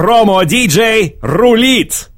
Промо-диджей рулит!